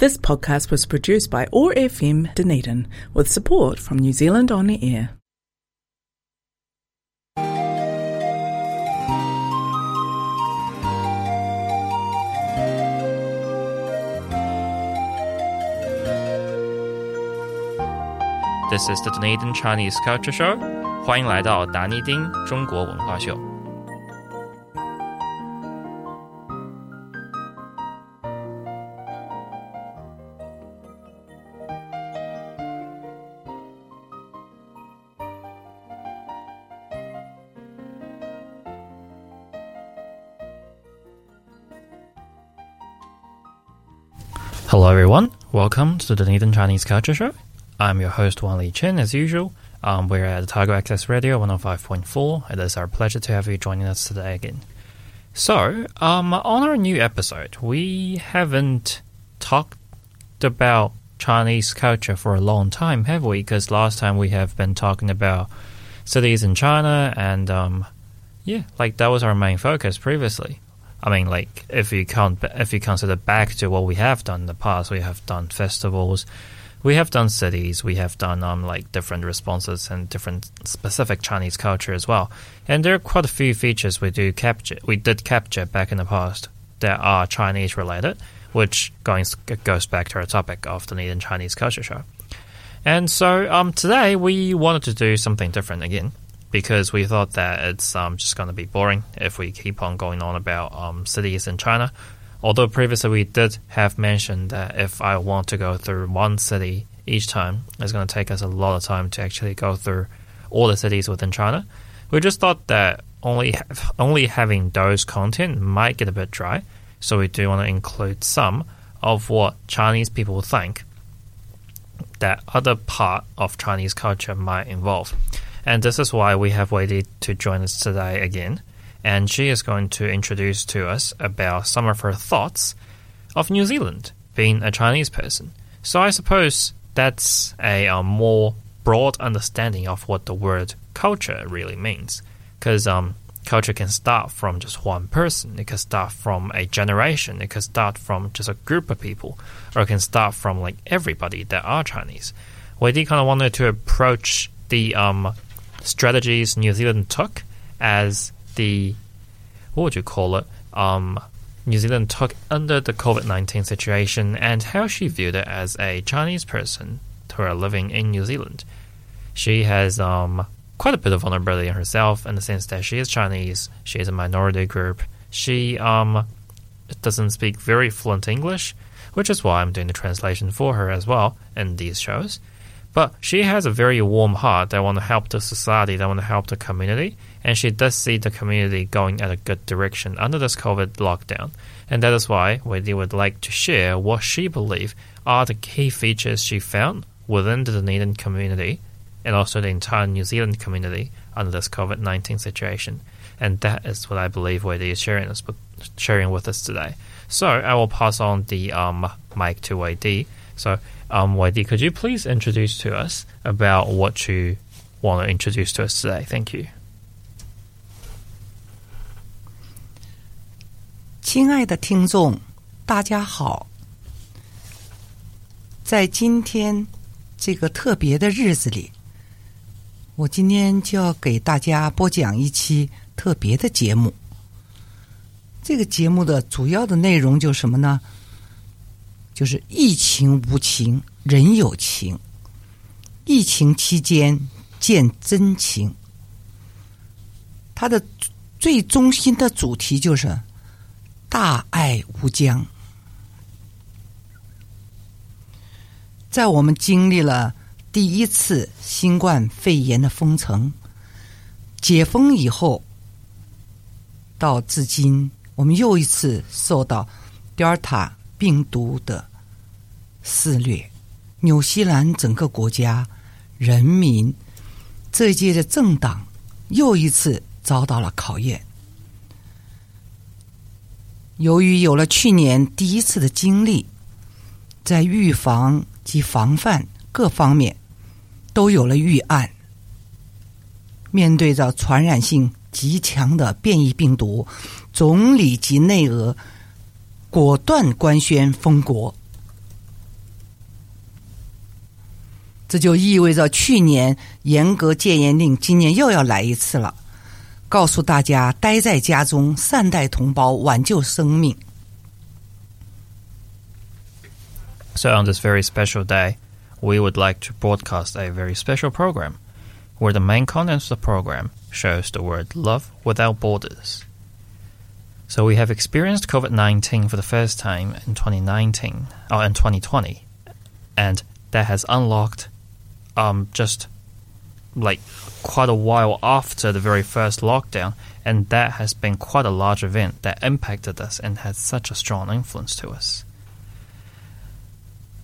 This podcast was produced by OAR FM Dunedin with support from New Zealand On the Air. This is the Dunedin Chinese Culture Show. 欢迎来到达尼丁中国文化秀。Welcome to the Dunedin Chinese Culture Show. I'm your host, Wan Li Chen, as usual. Um, we're at Otago Access Radio 105.4. It is our pleasure to have you joining us today again. So, um, on our new episode, we haven't talked about Chinese culture for a long time, have we? Because last time we have been talking about cities in China, and um, yeah, like that was our main focus previously. I mean, like if you count, if you consider back to what we have done in the past, we have done festivals, we have done cities, we have done um like different responses and different specific Chinese culture as well. And there are quite a few features we do capture, we did capture back in the past that are Chinese related, which going goes back to our topic of the Dunedin Chinese Culture Show. And so um today we wanted to do something different again because we thought that it's um, just going to be boring if we keep on going on about um, cities in China. Although previously we did have mentioned that if I want to go through one city each time, it's going to take us a lot of time to actually go through all the cities within China. We just thought that only only having those content might get a bit dry, so we do want to include some of what Chinese people think that other part of Chinese culture might involve. And this is why we have Wei Di to join us today again. And she is going to introduce to us about some of her thoughts of New Zealand, being a Chinese person. So I suppose that's a, a more broad understanding of what the word culture really means. Because um, culture can start from just one person, it can start from a generation, it can start from just a group of people, or it can start from like everybody that are Chinese. We did kind of wanted to approach the um, strategies New Zealand took as the what would you call it? Um, New Zealand took under the COVID nineteen situation and how she viewed it as a Chinese person who are living in New Zealand. She has um, quite a bit of vulnerability in herself in the sense that she is Chinese, she is a minority group, she um, doesn't speak very fluent English, which is why I'm doing the translation for her as well in these shows. But she has a very warm heart that want to help the society, that want to help the community, and she does see the community going at a good direction under this COVID lockdown. And that is why Wendy would like to share what she believes are the key features she found within the Dunedin community and also the entire New Zealand community under this COVID 19 situation. And that is what I believe Wendy is sharing, sharing with us today. So I will pass on the um, mic to Wendy. So um, Wei Di, could you please introduce to us about what you want to introduce to us today? Thank you. 亲爱的听众，大家好。在今天这个特别的日子里，我今天就要给大家播讲一期特别的节目。这个节目的主要的内容就是什么呢？就是疫情无情，人有情。疫情期间见真情。它的最中心的主题就是大爱无疆。在我们经历了第一次新冠肺炎的封城、解封以后，到至今，我们又一次受到德尔塔病毒的。肆虐，纽西兰整个国家人民这届的政党又一次遭到了考验。由于有了去年第一次的经历，在预防及防范各方面都有了预案。面对着传染性极强的变异病毒，总理及内阁果断官宣封国。这就意味着去年严格戒严令今年又要来一次了，告诉大家待在家中，善待同胞，挽救生命。 So, on this very special day, we would like to broadcast a very special program where the main content of the program shows the word love without borders. So, we have experienced COVID 19 for the first time in 2019, or in 2020, and that has unlocked um, just like quite a while after the very first lockdown, and that has been quite a large event that impacted us and had such a strong influence to us.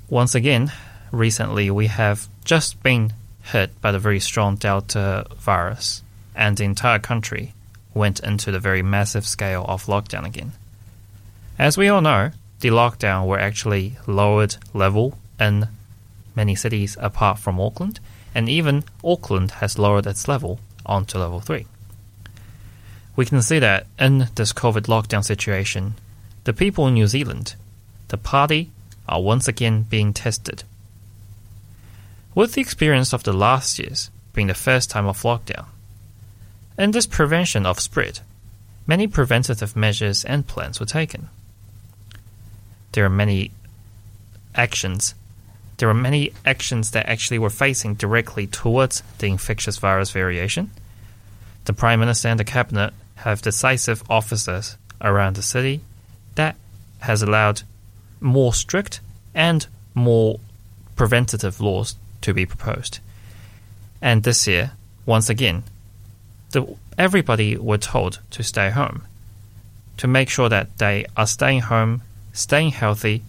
Once again, recently we have just been hit by the very strong Delta virus, and the entire country went into the very massive scale of lockdown again. As we all know, the lockdown were actually lowered level in many cities apart from Auckland, and even Auckland has lowered its level onto level 3. We can see that in this COVID lockdown situation, the people in New Zealand, the party, are once again being tested. With the experience of the last years being the first time of lockdown, in this prevention of spread, many preventative measures and plans were taken. There are many actions there are many actions that actually were facing directly towards the infectious virus variation. The Prime Minister and the Cabinet have decisive officers around the city that has allowed more strict and more preventative laws to be proposed. And this year, once again, the, everybody were told to stay home, to make sure that they are staying home, staying healthy,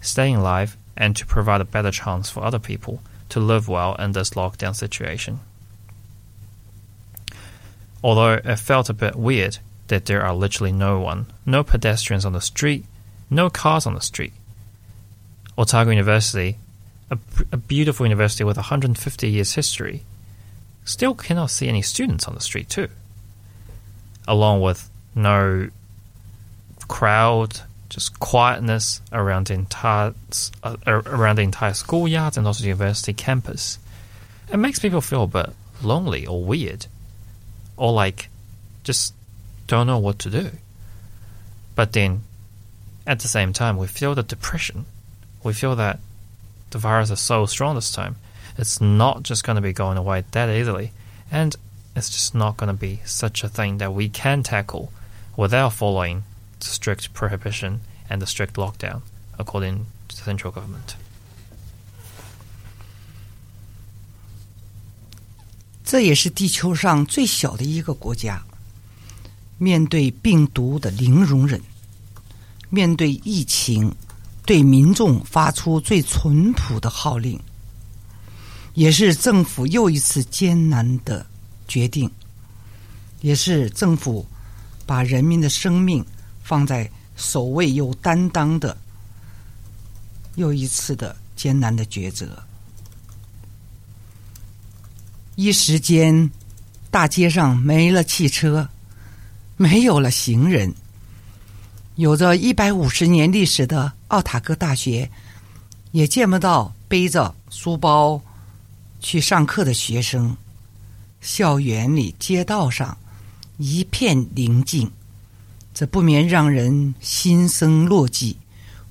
staying alive, and to provide a better chance for other people to live well in this lockdown situation. Although it felt a bit weird that there are literally no one, no pedestrians on the street, no cars on the street. Otago University, a, a beautiful university with 150 years history, still cannot see any students on the street too. Along with no crowd, just quietness around the entire uh, around the entire schoolyard and also the university campus. It makes people feel a bit lonely or weird, or like just don't know what to do. But then, at the same time, we feel the depression. We feel that the virus is so strong this time. It's not just going to be going away that easily, and it's just not going to be such a thing that we can tackle without following strict prohibition and the strict lockdown, according to the central government. 这也是地球上最小的一个国家，面对病毒的零容忍，面对疫情，对民众发出最淳朴的号令，也是政府又一次艰难的决定，也是政府把人民的生命 放在首位有担当的又一次的艰难的抉择。一时间，大街上没了汽车，没有了行人。有着一百五十年历史的奥塔哥大学，也见不到背着书包去上课的学生。校园里、街道上一片宁静，这不免让人心生落寂，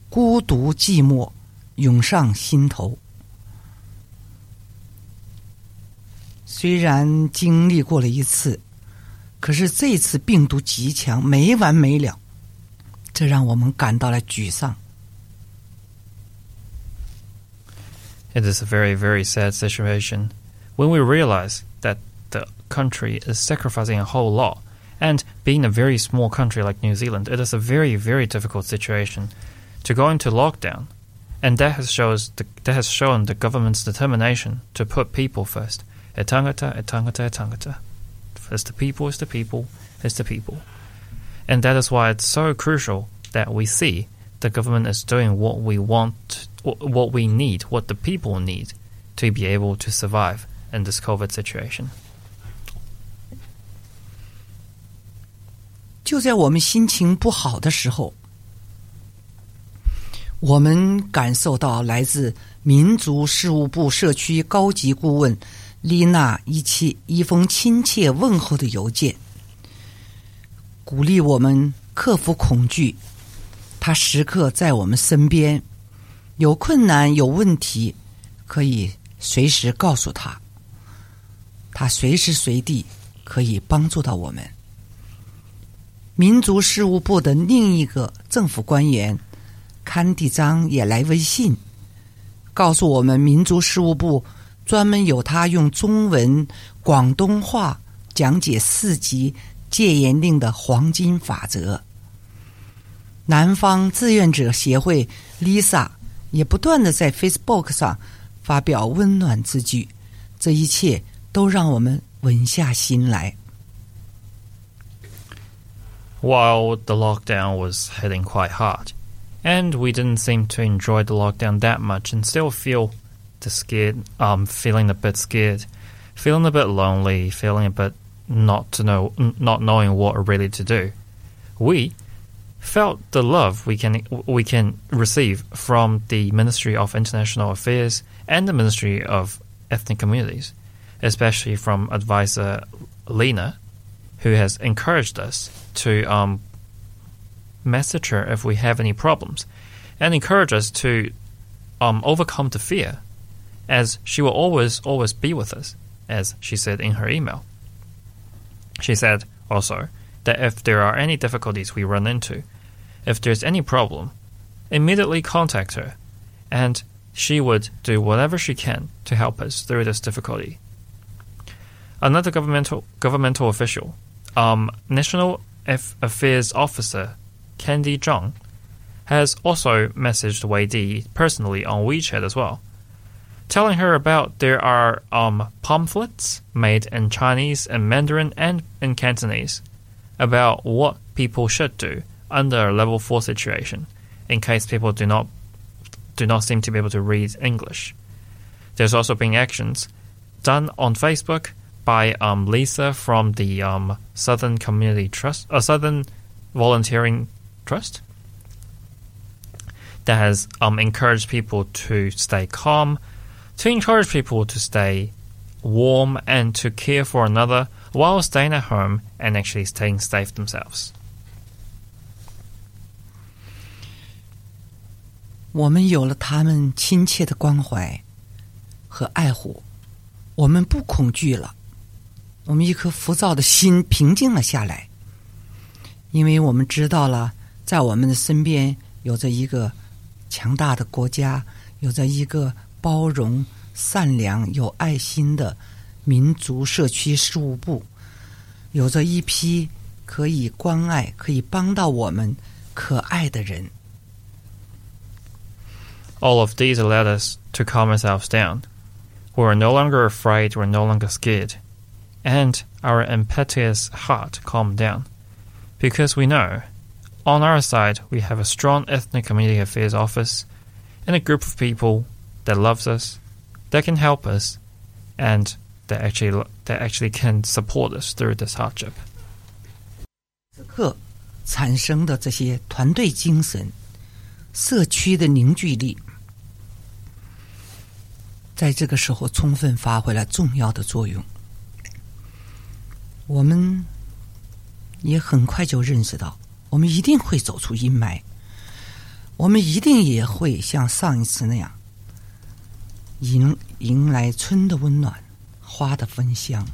孤独寂寞涌上心头。虽然经历过了一次，可是这次病毒极强，没完没了，这让我们感到了沮丧。It is a very, very sad situation when we realize that the country is sacrificing a whole lot. And being a very small country like New Zealand, it is a very, very difficult situation to go into lockdown. And that has, shows the, that has shown the government's determination to put people first. E tangata, e tangata, e tangata. It's the people, it's the people, it's the people. And that is why it's so crucial that we see the government is doing what we want, what we need, what the people need to be able to survive in this COVID situation. 就在我们心情不好的时候，我们感受到来自民族事务部社区高级顾问丽娜一期一封亲切问候的邮件，鼓励我们克服恐惧。他时刻在我们身边，有困难有问题，可以随时告诉他。他随时随地可以帮助到我们。民族事务部的另一个政府官员。坎蒂章也来微信，告诉我们民族事务部专门有他用中文、广东话讲解四级戒严令的黄金法则。南方志愿者协会 Lisa 也不断的在 Facebook 上发表温暖之句，这一切都让我们稳下心来。While the lockdown was hitting quite hard. and we didn't seem to enjoy the lockdown that much and still feel the scared um feeling a bit scared feeling a bit lonely feeling a bit not to know not knowing what really to do we felt the love we can we can receive from the Ministry of International Affairs and the Ministry of Ethnic Communities especially from advisor Lena who has encouraged us to um, message her if we have any problems and encourage us to um, overcome the fear, as she will always, always be with us, as she said in her email. She said also that if there are any difficulties we run into, if there's any problem, immediately contact her, and she would do whatever she can to help us through this difficulty. Another governmental governmental official, um, National Affairs Officer Candy Zhang, has also messaged Wei Di personally on WeChat as well, telling her about there are um, pamphlets made in Chinese and Mandarin and in Cantonese about what people should do under a level 4 situation in case people do not do not seem to be able to read English. There's also been actions done on Facebook by um, Lisa from the um, Southern Community Trust, uh, Southern Volunteering Trust that has um, encouraged people to stay calm, to encourage people to stay warm, and to care for another while staying at home and actually staying safe themselves. 我们有了他们亲切的关怀和爱护，我们不恐惧了， 我们一颗浮躁的心平静了下来，因为我们知道了在我们的身边有着一个强大的国家，有着一个包容、善良、有爱心的民族社区事务部，有着一批可以关爱、可以帮到我们可爱的人。All of these allowed us to calm ourselves down. We are no longer afraid, we're no longer scared. And our impetuous heart calmed down. Because we know On our side, we have a strong ethnic community affairs office and a group of people that loves us, that can help us, and that actually that actually can support us through this hardship. 此刻产生的这些团队精神、社区的凝聚力，在这个时候充分发挥了重要的作用。 我们也很快就认识到。我们一定会走出阴霾，我们一定也会像上一次那样，迎迎来春的温暖，花的芬香。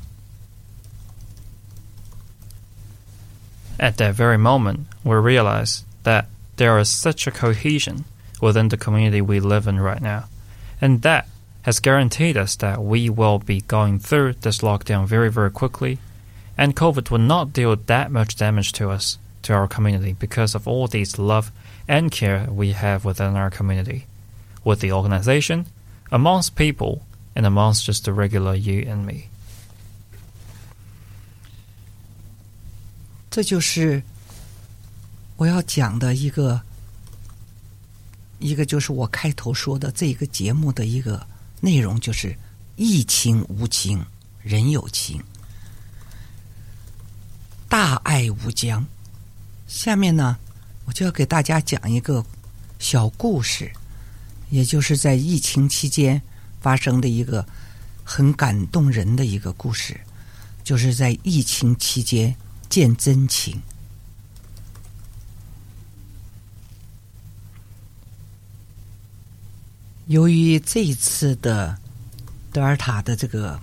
At that very moment, we realize that there is such a cohesion within the community we live in right now, and that has guaranteed us that we will be going through this lockdown very, very quickly, and COVID will not deal that much damage to us to our community because of all these love and care we have within our community, with the organization, amongst people, and amongst just the regular you and me. 这就是我要讲的一个一个，就是我开头说的这个节目的一个内容，就是疫情无情，人有情， 大爱无疆。下面呢，我就要给大家讲一个小故事，也就是在疫情期间发生的一个很感动人的一个故事，就是在疫情期间见真情。由于这一次的德尔塔的这个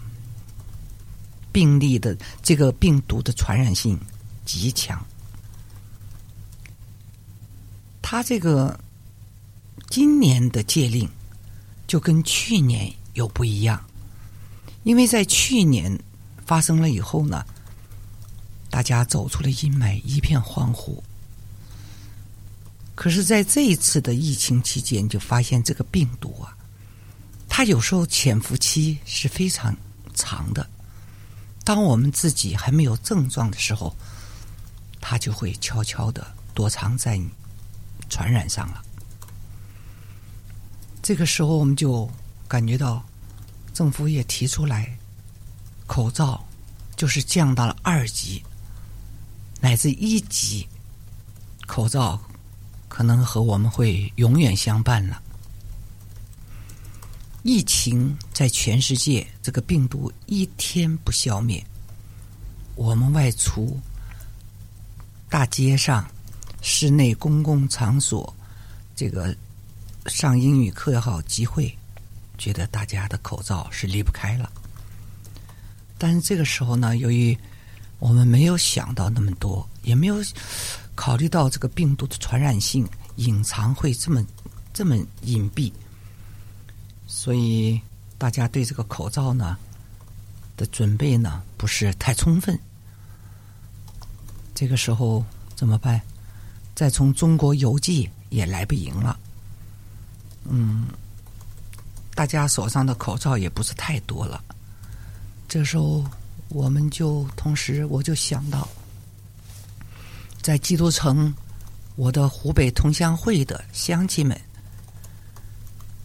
病例的这个病毒的传染性极强，他这个今年的戒令就跟去年有不一样，因为在去年发生了以后呢，大家走出了阴霾，一片欢呼。可是，在这一次的疫情期间，就发现这个病毒啊，它有时候潜伏期是非常长的。当我们自己还没有症状的时候，它就会悄悄的躲藏在你传染上了。这个时候，我们就感觉到政府也提出来，口罩就是降到了二级乃至一级口罩。可能和我们会永远相伴了。疫情在全世界，这个病毒一天不消灭，我们外出、大街上、室内公共场所，这个上英语课也好，集会，觉得大家的口罩是离不开了。但是这个时候呢，由于我们没有想到那么多，也没有。考虑到这个病毒的传染性隐藏会这么这么隐蔽，所以大家对这个口罩呢的准备呢不是太充分。这个时候怎么办？再从中国邮寄也来不赢了。嗯，大家手上的口罩也不是太多了。这时候我们就同时我就想到。在基督城，我的湖北同乡会的乡亲们，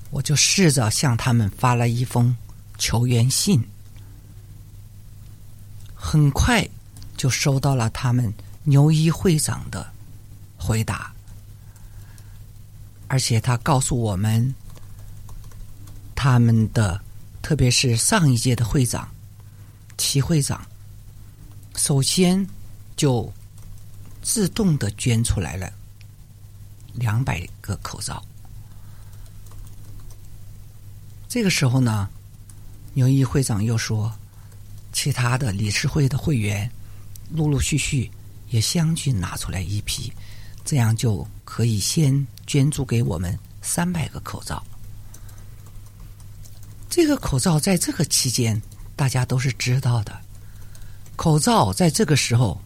我就试着向他们发了一封求援信，很快就收到了他们牛一会长的回答，而且他告诉我们，他们的特别是上一届的会长齐会长，首先就。自动的捐出来了两百个口罩。这个时候呢，牛一会长又说，其他的理事会的会员陆陆续续也相继拿出来一批，这样就可以先捐助给我们三百个口罩。这个口罩在这个期间，大家都是知道的。口罩在这个时候。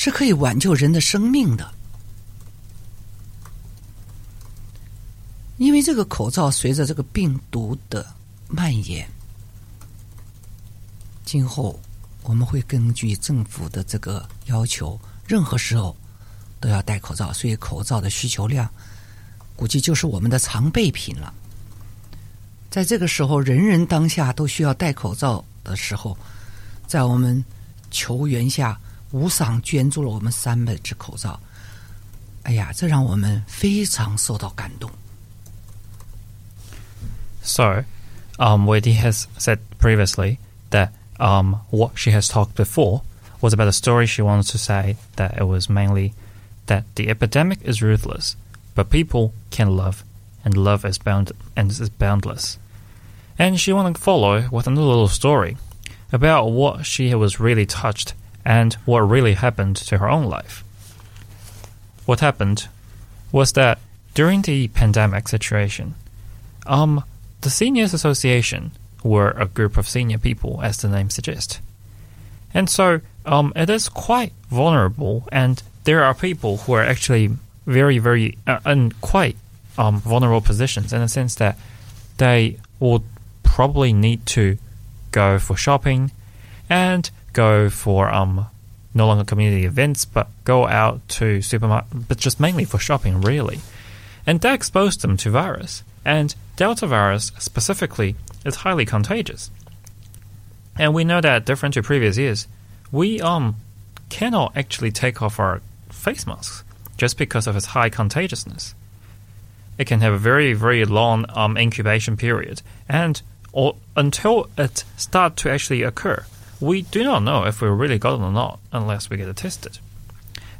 是可以挽救人的生命的，因为这个口罩随着这个病毒的蔓延，今后我们会根据政府的这个要求，任何时候都要戴口罩，所以口罩的需求量估计就是我们的常备品了。在这个时候，人人当下都需要戴口罩的时候，在我们求援下。无偿捐助了我们三百只口罩，哎呀，这让我们非常受到感动。So, um, Wendy has said previously that um, what she has talked before was about a story she wanted to say that it was mainly that the epidemic is ruthless, but people can love, and love is bound and is boundless. And she wanted to follow with another little story about what she was really touched and what really happened to her own life. What happened was that during the pandemic situation, um, the Seniors Association were a group of senior people, as the name suggests. And so um, it is quite vulnerable, and there are people who are actually very, very, uh, in quite um, vulnerable positions in the sense that they will probably need to go for shopping and go for um no longer community events, but go out to supermarket, but just mainly for shopping, really. And that exposed them to virus. And Delta virus specifically is highly contagious. And we know that different to previous years, we um cannot actually take off our face masks just because of its high contagiousness. it can have a very, very long um, incubation period. And or, until it start to actually occur, we do not know if we really got it or not unless we get it tested.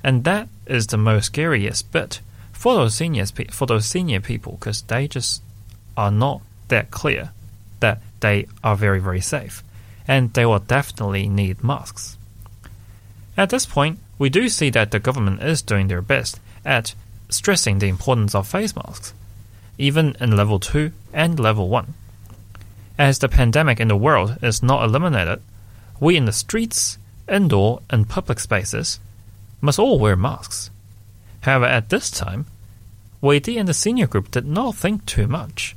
And that is the most scariest bit for those seniors, for those senior people, because they just are not that clear that they are very, very safe. And they will definitely need masks. At this point, we do see that the government is doing their best at stressing the importance of face masks, even in level 2 and level 1. As the pandemic in the world is not eliminated, we in the streets, indoor, and public spaces must all wear masks. However, at this time, Di and the senior group did not think too much,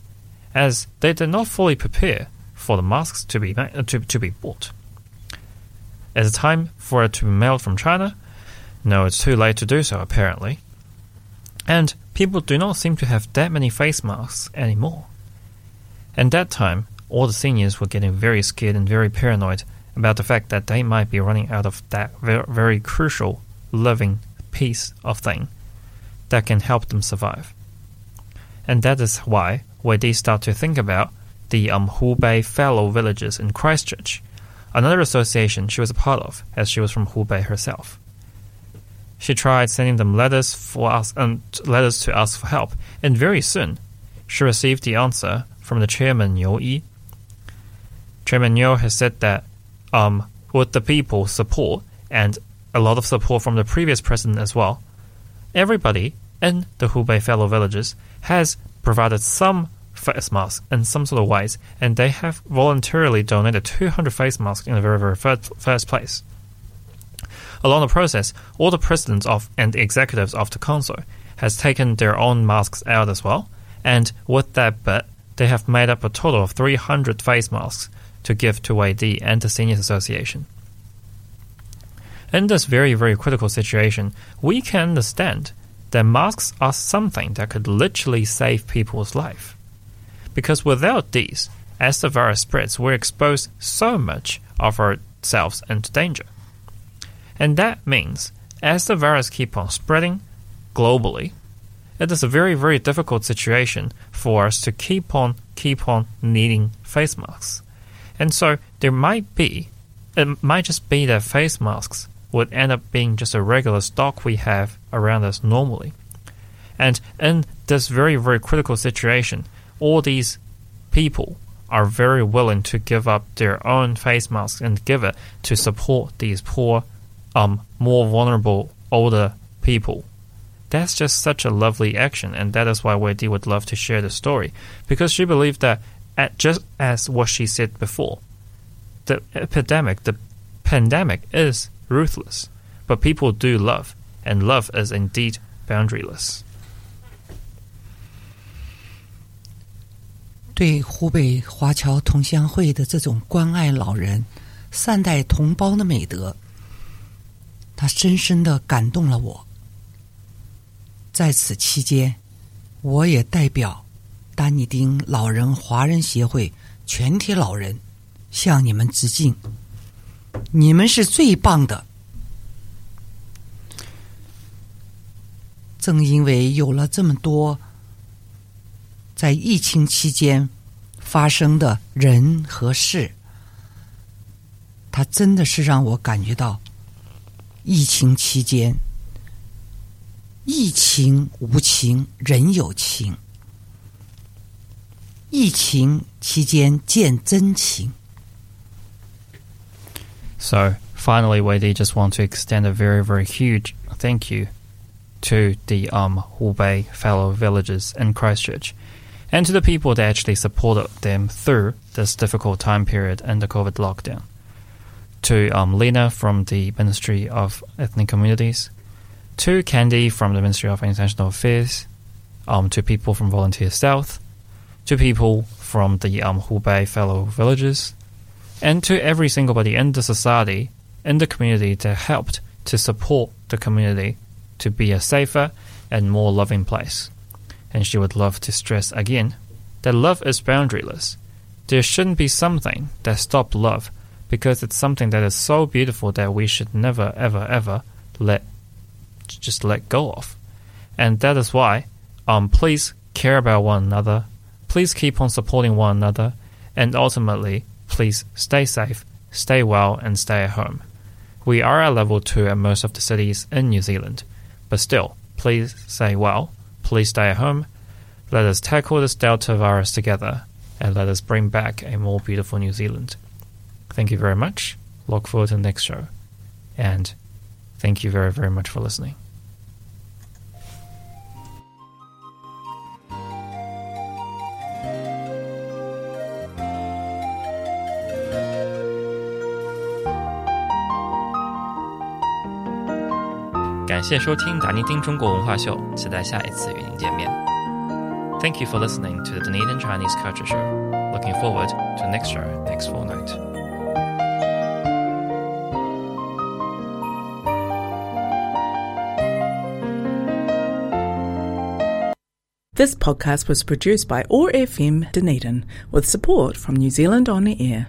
as they did not fully prepare for the masks to be, uh, to, to be bought. Is it time for it to be mailed from China? No, it's too late to do so, apparently. And people do not seem to have that many face masks anymore. And that time, all the seniors were getting very scared and very paranoid about the fact that they might be running out of that very crucial living piece of thing that can help them survive. And that is why when they start to think about the um, Hubei fellow villages in Christchurch, another association she was a part of, as she was from Hubei herself. She tried sending them letters for us and letters to ask for help, and very soon she received the answer from the chairman Niu Yi. Chairman Niu has said that um, with the people support and a lot of support from the previous president as well, everybody in the Hubei fellow villages has provided some face masks in some sort of ways, and they have voluntarily donated 200 face masks in the very, very first, place. Along the process, all the presidents of and executives of the council has taken their own masks out as well, and with that bit, they have made up a total of 300 face masks to give to Di and the Seniors Association. In this very, very critical situation, we can understand that masks are something that could literally save people's life. Because without these, as the virus spreads, we expose so much of ourselves into danger. And that means, as the virus keep on spreading globally, it is a very, very difficult situation for us to keep on, keep on needing face masks. And so there might be, it might just be that face masks would end up being just a regular stock we have around us normally. And in this very, very critical situation, all these people are very willing to give up their own face masks and give it to support these poor, um, more vulnerable older people. That's just such a lovely action, and that is why Wei Di would love to share the story because she believed that, at just as what she said before, the epidemic, the pandemic is ruthless, but people do love, and love is indeed boundaryless. 对湖北华侨同乡会的这种关爱老人、善待同胞的美德，他深深的感动了我。在此期间，我也代表丹尼丁老人华人协会全体老人向你们致敬。 你们是最棒的！正因为有了这么多在疫情期间发生的人和事，它真的是让我感觉到，疫情期间，疫情无情，人有情。疫情期间见真情。So finally, Di just want to extend a very, very huge thank you to the um, Hubei fellow villagers in Christchurch and to the people that actually supported them through this difficult time period and the COVID lockdown. To um, Lena from the Ministry of Ethnic Communities, to Candy from the Ministry of International Affairs, um, to people from Volunteer South, to people from the um, Hubei fellow villages, and to every single body in the society, in the community that helped to support the community to be a safer and more loving place. And she would love to stress again that love is boundaryless. There shouldn't be something that stops love because it's something that is so beautiful that we should never, ever, ever let just let go of. And that is why um, please care about one another, please keep on supporting one another, and ultimately, please stay safe, stay well, and stay at home. We are at level 2 at most of the cities in New Zealand, but still, please stay well, please stay at home. Let us tackle this Delta virus together, and let us bring back a more beautiful New Zealand. Thank you very much. Look forward to the next show. And thank you very, very much for listening. 感谢收听达尼丁中国文化秀，期待下一次与您见面。Thank you for listening to the Dunedin Chinese Culture Show. Looking forward to next show next fortnight. This podcast was produced by OAR FM Dunedin with support from New Zealand On the Air.